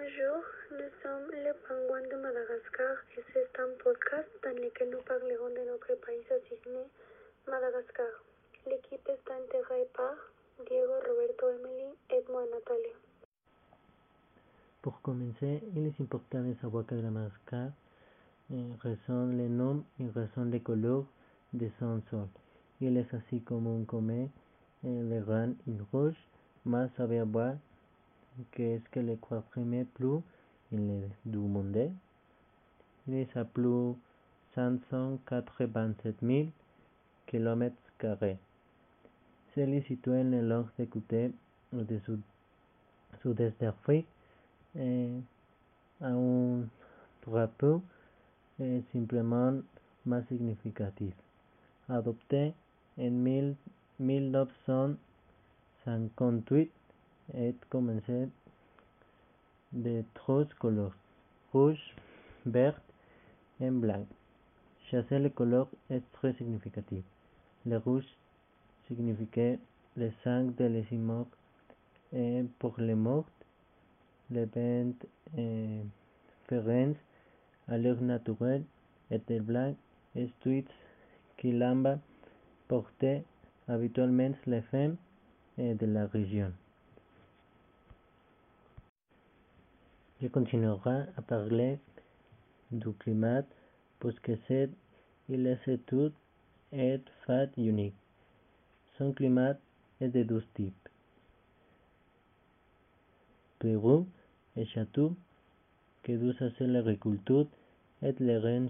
Bonjour, nous sommes les pingouins de Madagascar et c'est un podcast dans lequel nous parlerons de notre pays assigné, Madagascar. L'équipe est intégrée par Diego, Roberto, Emily et moi, Natalia. Pour commencer, il est important de savoir que la Madagascar eh, ressent le nom et ressent les de son sol. Il est así común comme eh, le grand et rouge, mais savoir voir que es que le quatrième plus il du monde. Il est à plus 587 000 km carrés. Se est situé le long de côté du sud sud-est d'Afrique et a un drapeau eh, simplement más significatif. Adopté en mil, 1958 et commencé de trois couleurs, rouge, vert et blanc. Chasser les couleurs est très significatif. Le rouge signifiait le sang de les et pour les morts, le vent eh, ferrens à l'air naturel et blanc est qui l'amba portait habituellement les femmes de la région. Je continuerai à parler du climat parce que c'est il est tout est fait unique. Son climat est de deux types. Pérou et Château, que dous à l'agriculture et les rennes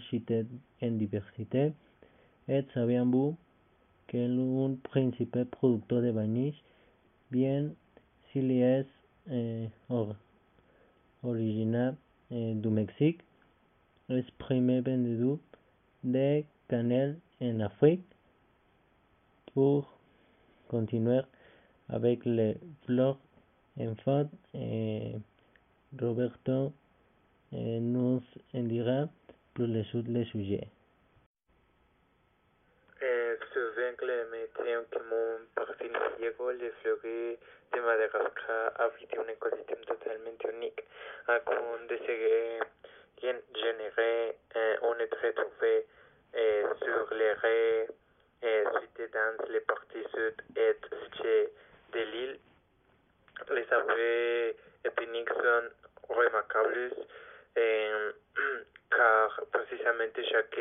en diversité, et savez-vous que l'un principal producteur de vanille, bien s'il y est euh, originaire eh, du Mexique, premier vendu de cannelle en Afrique. Pour continuer avec les fleurs en fait, eh, Roberto eh, nous en dira plus le, le sujet. Que mon parti Diego, les de Madagascar abrite un écosystème totalement unique, à compte de ce générer on est retrouvé sur les raies les parties sud et est de l'île. Les arbres épiniques sont remarquables car précisément chaque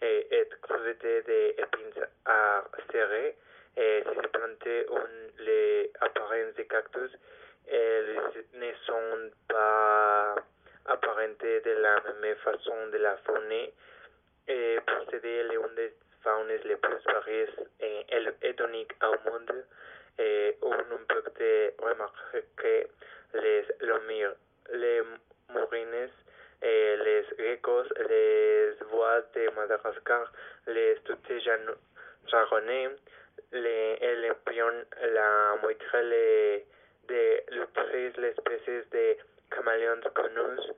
plantes est creusée d'épines à serrer et si ces plantes ont les apparences des cactus, elles ne sont pas apparentées de la même façon de la faune et posséder l'une des faunes les plus variées et étoniques au monde. Et on peut remarquer que les les mourines, les geckos, les voix de Madagascar, les tutés jaronnais, les élépions, la moitié de l'utris, les espèces de caméléons connus.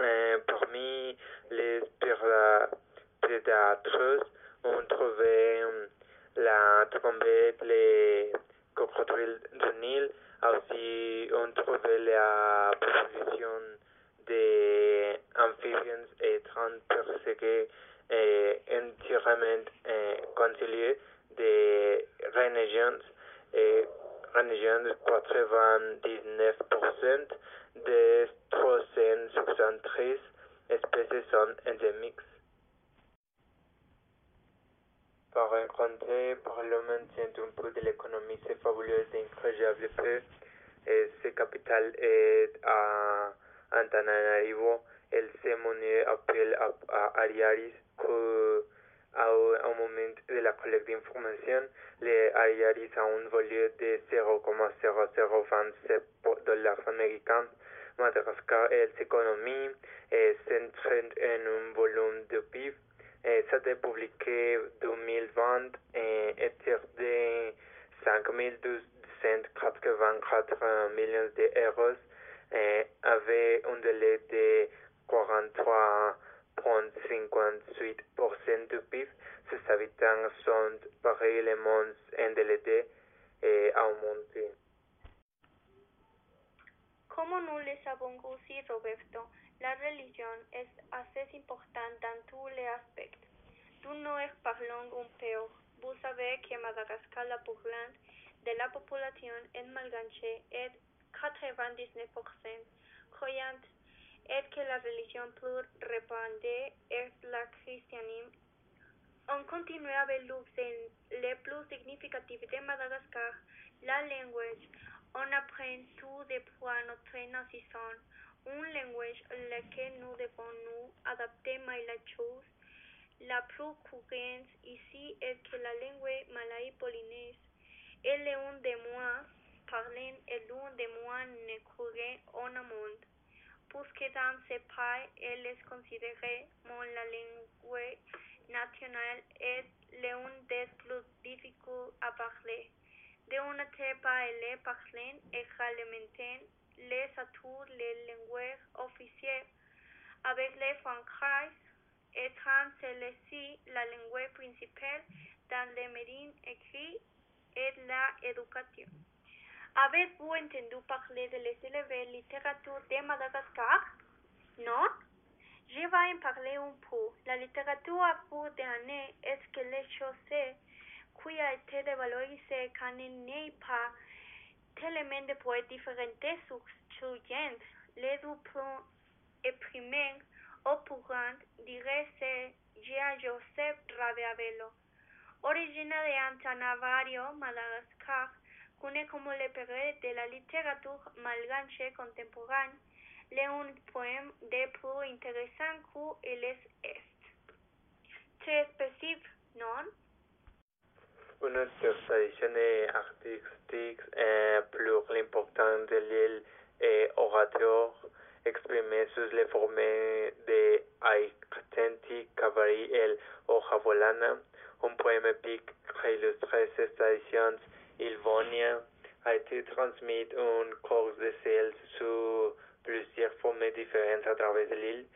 Euh, parmi les prédateurs, on trouvait la trompette, les crocodiles du Nil, aussi on trouvait la population des amphibiens étranges perségués et entièrement eh, conciliés des régions et régions 99% des 363 espèces sont endémiques. Par rencontrer par le maintien d'un peu de l'économie, c'est fabuleux et incroyable ce capital est à Antananarivo, el se monnaie appel à, à Ariaris que à moment de la collecte d'informations, les Ariaris a un volume de 0,0027 dollars américains. Madagascar et l'économie est centrée en un volume de PIB. Et ça a publié 2020 et était de 5 284 millions d'euros et avait un délai de 43,58% du PIB. Ses habitants sont pareillement endettés et augmenter. Como nous le savons aussi, Roberto, la religion est assez importante dans tous les aspects. Nous nous parlons un peu. Vous savez que Madagascar, la de la population est malgache et 99% croyante et que la religion plus répandue est le christianisme. On continue avec l'obscène le plus significatif de Madagascar, la langue. On apprend tout depuis notre naissance, une langue laquelle nous devons nous adapter mais la chose la plus courante ici est que la langue malaye polynése est l'une des moins parlées et l'une des moins écrites au monde, puisque dans ce pays elle est considérée comme la langue nationale et l'une des plus difficiles à parler. De un autre pays, elle parle également les autres les langues officielles, avec les français étant celle-ci la langue principale dans les médias écrits et l'éducation. Avez-vous entendu parler de les élevés littérature de Madagascar? Non? Je vais en parler un peu. La littérature à cours d'année est quelque chose qui a été dévalorisé quand il pas tellement de poètes différents surgent. Les plus éprimés au courant dirait c'est Joseph Rabiavelo, originaire de Antananarivo, Madagascar, connu comme le père de la littérature malgache contemporaine, l'un poème des plus intéressants qu'il est. C'est spécifique, non? Une des traditions artistiques plus importantes de l'île est orateur exprimé sous les formes de Aikhtenti Kavari el Ojavolana, un poème épique illustre ces traditions ilvoniennes, a été transmis en cours de ciel sous plusieurs formes différentes à travers l'île,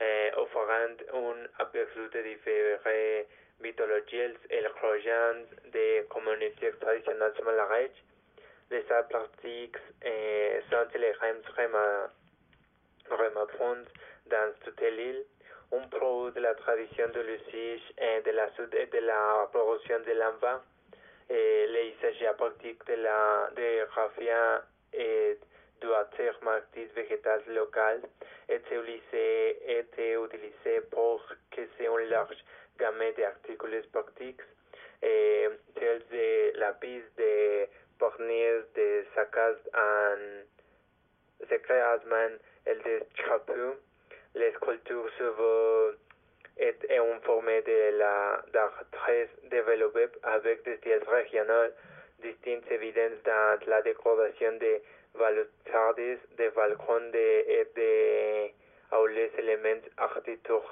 eh, offrant un aperçu de différentes mythologies et croyances des communautés traditionnelles malgaches. Les pratiques eh, sont les rèmes remontent dans toute l'île, un pro de la tradition de l'usage et de la soude et de la production de l'envoi, et les usages pratiques de la de raffia et d'autres marques végétales locales étaient utilisés, étaient utilisés pour que c'est une large gamme d'articles et tels de la piste de pornir de saccades en secrètement el de Chapu, les cultures souvent est en forme de la avec des styles régionaux distincts évidents dans la décoration des balustrades, des balcons de, et des les éléments architecturaux.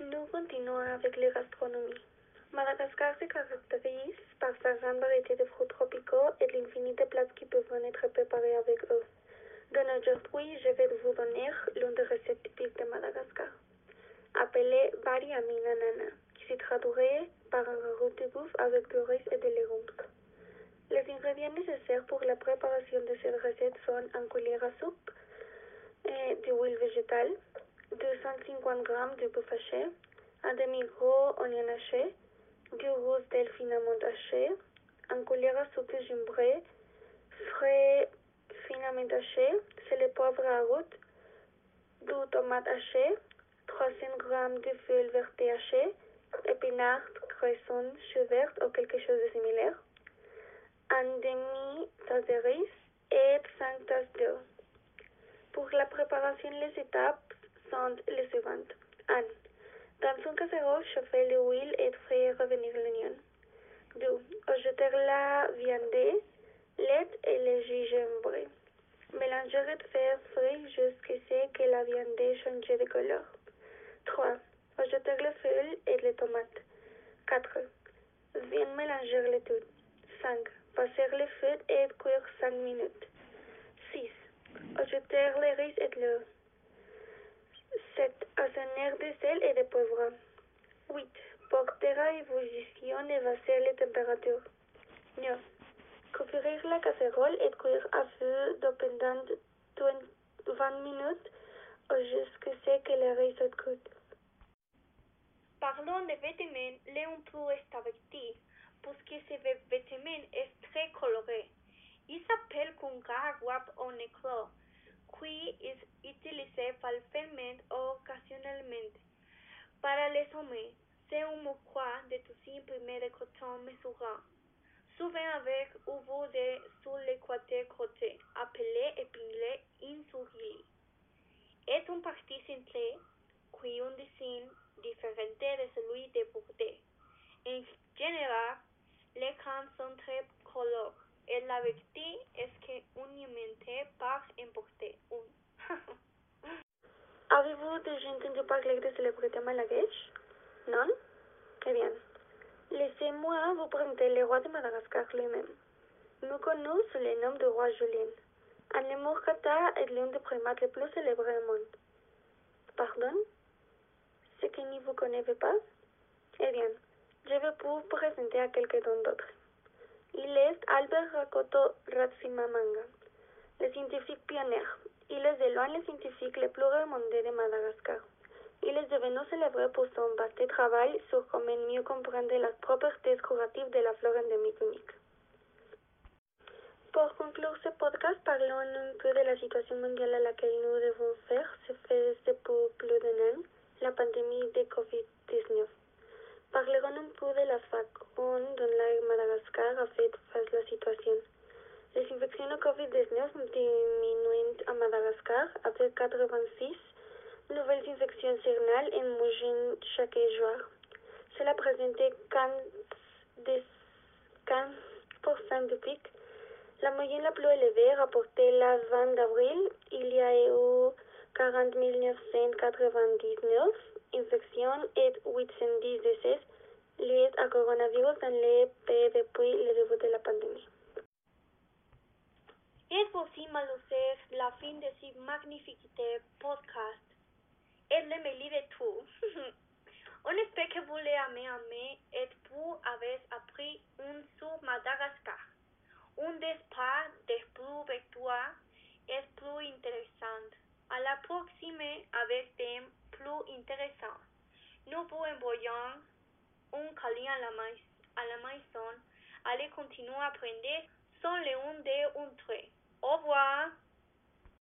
Nous continuons avec la gastronomie. Madagascar se caractérise par sa grande variété de fruits tropicaux et l'infini de plats qui peuvent être préparés avec eux. Donc aujourd'hui, je vais vous donner l'une des recettes typiques de Madagascar, appelée Bariami Nanana, qui se traduirait par un ragoût de bœuf avec du riz et des légumes. Les ingrédients nécessaires pour la préparation de cette recette sont un cuillère à soupe d'huile végétale, 250 g de bœuf haché, un demi-gros oignon haché, du rouge d'el finement haché, un cuillère à soupe de gingembre frais finement haché, c'est le poivre à route, du tomate haché, 300 g de feuilles vertes hachées, épinards, cresson, chou vert ou quelque chose de similaire, un demi-tasse de riz et 5 tasses d'eau. Pour la préparation, les étapes sont les suivantes. 1. Dans un casserole, chauffer l'huile et faire revenir l'oignon. 2. Ajouter la viande, lait et le gingembre. Mélanger et faire frire jusqu'à ce que la viande change de couleur. 3. Ajouter les feuilles et les tomates. 4. Bien mélanger le tout. 5. Passer le feu et cuire 5 minutes. 6. Ajouter le riz et l'eau. 7. Assaisonner de sel et de poivre. 8. Porter à ébullition et baisser les températures. 9. Couvrir la casserole et cuire à feu doux pendant 20 minutes jusqu'à ce que le riz soit cuit. Parlons des Léon Plou est averti, parce que ces vitamines est très coloré. Il s'appelle Kunga Wap en éclat, qui est utilisé par le ferment occasionnellement. Para les hommes, c'est un mouchoir de tissu imprimé de coton mesurant, souvent avec ouvert sur le côté côté, appelé épinglé insurgé. Es un parti centré qui un dessin diferente de celui de Bourdet. En général, les camps sont très colorés et la vérité est que únicamente par importer un. Avez-vous déjà entendu parler de célébrités malagueches Non? Très bien. Laissez-moi vous présenter le roi de Madagascar lui-même. Nous connu sous le nom de roi Julien. Un lémur kata est l'un des primates les plus célèbres au monde. Pardon? Ce que ne vous connaissez pas? Eh bien, je vais vous présenter à quelqu'un d'autre. Il est Albert Rakoto Ratsimamanga, le scientifique pionnier. Il est de loin le scientifique le plus remonté de Madagascar. Il est devenu célèbre pour son vaste travail sur comment mieux comprendre les propriétés curatives de la flore endémique unique. Pour conclure ce podcast, parlons un peu de la situation mondiale à laquelle nous devons faire face depuis plus d'un an, la pandémie de COVID-19. Parlerons un peu de la façon dont la Madagascar a fait face à la situation. Les infeccions au COVID-19 diminuent à Madagascar avec 86 nouvelles infections journal en moyenne chaque jour. Cela présente 15% de pic. La moyenne la plus élevée rapportée le 20 avril, il y a eu 40 999 infections et 810 décès liés à coronavirus dans le pays depuis le début de la pandémie. Es aussi malheureusement la fin de ce magnifique podcast. Et le tout. On espère que vous l'ayez aimé et vous avez appris un sur Madagascar. Un départ de plus victoire est plus intéressant. À la prochaine avec thèmes plus intéressants. Nous vous envoyons un câlin à la, à la maison. Allez continuer à apprendre sans le un de un trait. Au revoir.